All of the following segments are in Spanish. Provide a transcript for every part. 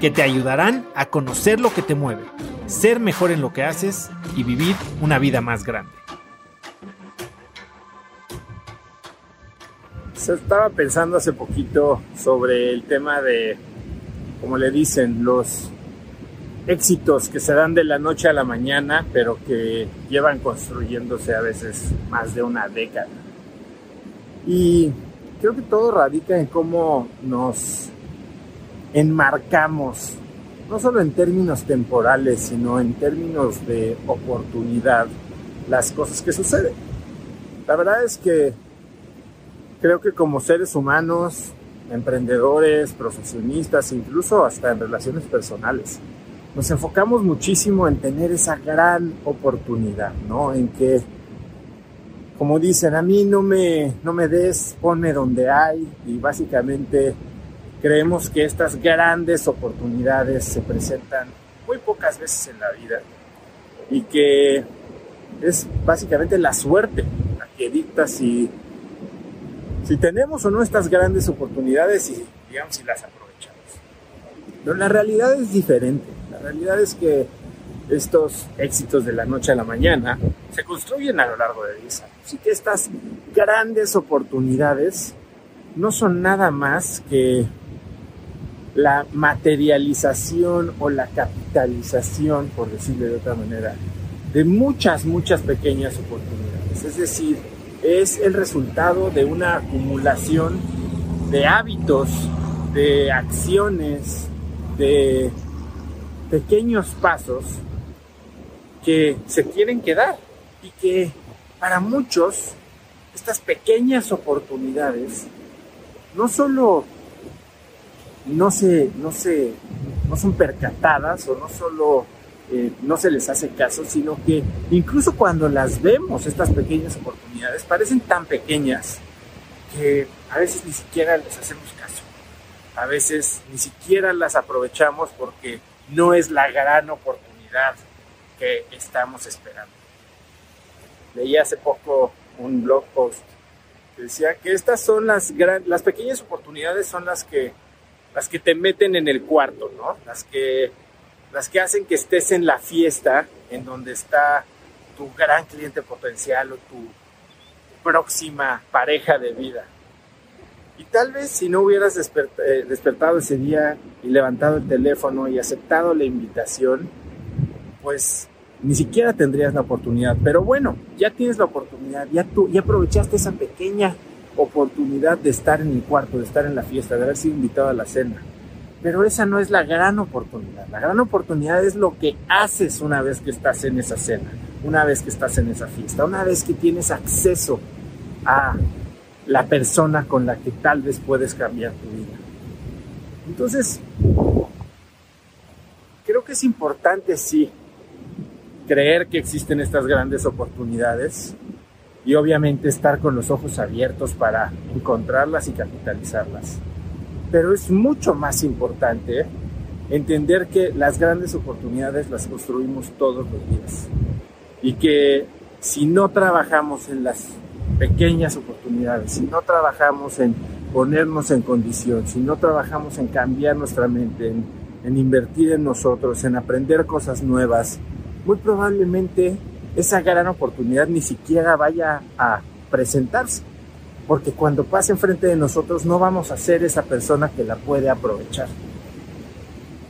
que te ayudarán a conocer lo que te mueve, ser mejor en lo que haces y vivir una vida más grande. Se estaba pensando hace poquito sobre el tema de, como le dicen, los éxitos que se dan de la noche a la mañana, pero que llevan construyéndose a veces más de una década. Y creo que todo radica en cómo nos enmarcamos, no solo en términos temporales, sino en términos de oportunidad, las cosas que suceden. La verdad es que creo que como seres humanos, emprendedores, profesionistas, incluso hasta en relaciones personales, nos enfocamos muchísimo en tener esa gran oportunidad, ¿no? En que, como dicen, a mí no me, no me des, ponme donde hay y básicamente creemos que estas grandes oportunidades se presentan muy pocas veces en la vida y que es básicamente la suerte la que dicta si, tenemos o no estas grandes oportunidades y digamos si las aprovechamos. Pero la realidad es diferente. La realidad es que estos éxitos de la noche a la mañana se construyen a lo largo de 10 años. Así que estas grandes oportunidades no son nada más que la materialización o la capitalización, por decirlo de otra manera, de muchas, muchas pequeñas oportunidades. Es decir, es el resultado de una acumulación de hábitos, de acciones, de pequeños pasos que se quieren quedar y que para muchos estas pequeñas oportunidades no solo no se, no se, no son percatadas o no solo eh, no se les hace caso, sino que incluso cuando las vemos, estas pequeñas oportunidades, parecen tan pequeñas que a veces ni siquiera les hacemos caso. A veces ni siquiera las aprovechamos porque no es la gran oportunidad que estamos esperando. Leí hace poco un blog post que decía que estas son las, las pequeñas oportunidades son las que, las que te meten en el cuarto, ¿no? Las que, las que hacen que estés en la fiesta en donde está tu gran cliente potencial o tu próxima pareja de vida. Y tal vez si no hubieras eh, despertado ese día y levantado el teléfono y aceptado la invitación, pues ni siquiera tendrías la oportunidad. Pero bueno, ya tienes la oportunidad, ya tú ya aprovechaste esa pequeña oportunidad de estar en el cuarto, de estar en la fiesta, de haber sido invitado a la cena. Pero esa no es la gran oportunidad. La gran oportunidad es lo que haces una vez que estás en esa cena, una vez que estás en esa fiesta, una vez que tienes acceso a la persona con la que tal vez puedes cambiar tu vida. Entonces, creo que es importante, sí, creer que existen estas grandes oportunidades y obviamente estar con los ojos abiertos para encontrarlas y capitalizarlas. Pero es mucho más importante entender que las grandes oportunidades las construimos todos los días y que si no trabajamos en las pequeñas oportunidades, si no trabajamos en ponernos en condición, si no trabajamos en cambiar nuestra mente, en, invertir en nosotros, en aprender cosas nuevas, muy probablemente esa gran oportunidad ni siquiera vaya a presentarse, porque cuando pase enfrente de nosotros no vamos a ser esa persona que la puede aprovechar.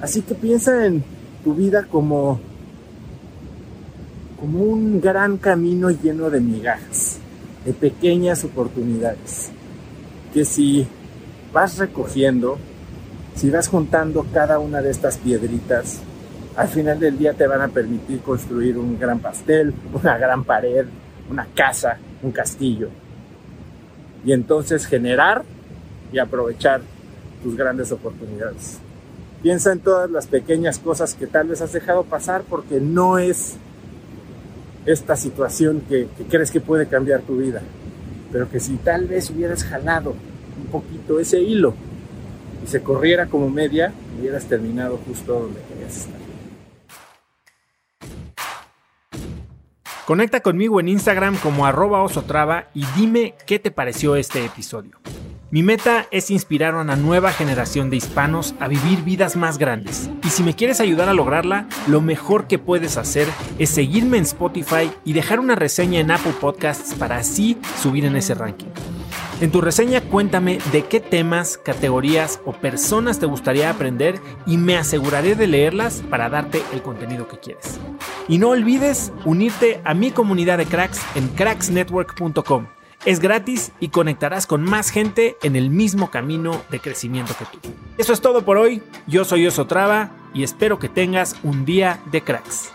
Así que piensa en tu vida como como un gran camino lleno de migajas de pequeñas oportunidades que si vas recogiendo, si vas juntando cada una de estas piedritas, al final del día te van a permitir construir un gran pastel, una gran pared, una casa, un castillo. Y entonces generar y aprovechar tus grandes oportunidades. Piensa en todas las pequeñas cosas que tal vez has dejado pasar porque no es esta situación que, crees que puede cambiar tu vida. Pero que si tal vez hubieras jalado un poquito ese hilo y se corriera como media, hubieras terminado justo donde querías estar. Conecta conmigo en Instagram como arroba osotrava y dime qué te pareció este episodio. Mi meta es inspirar a una nueva generación de hispanos a vivir vidas más grandes. Y si me quieres ayudar a lograrla, lo mejor que puedes hacer es seguirme en Spotify y dejar una reseña en Apple Podcasts para así subir en ese ranking. En tu reseña cuéntame de qué temas, categorías o personas te gustaría aprender y me aseguraré de leerlas para darte el contenido que quieres. Y no olvides unirte a mi comunidad de cracks en cracksnetwork.com. Es gratis y conectarás con más gente en el mismo camino de crecimiento que tú. Eso es todo por hoy. Yo soy Oso Traba y espero que tengas un día de cracks.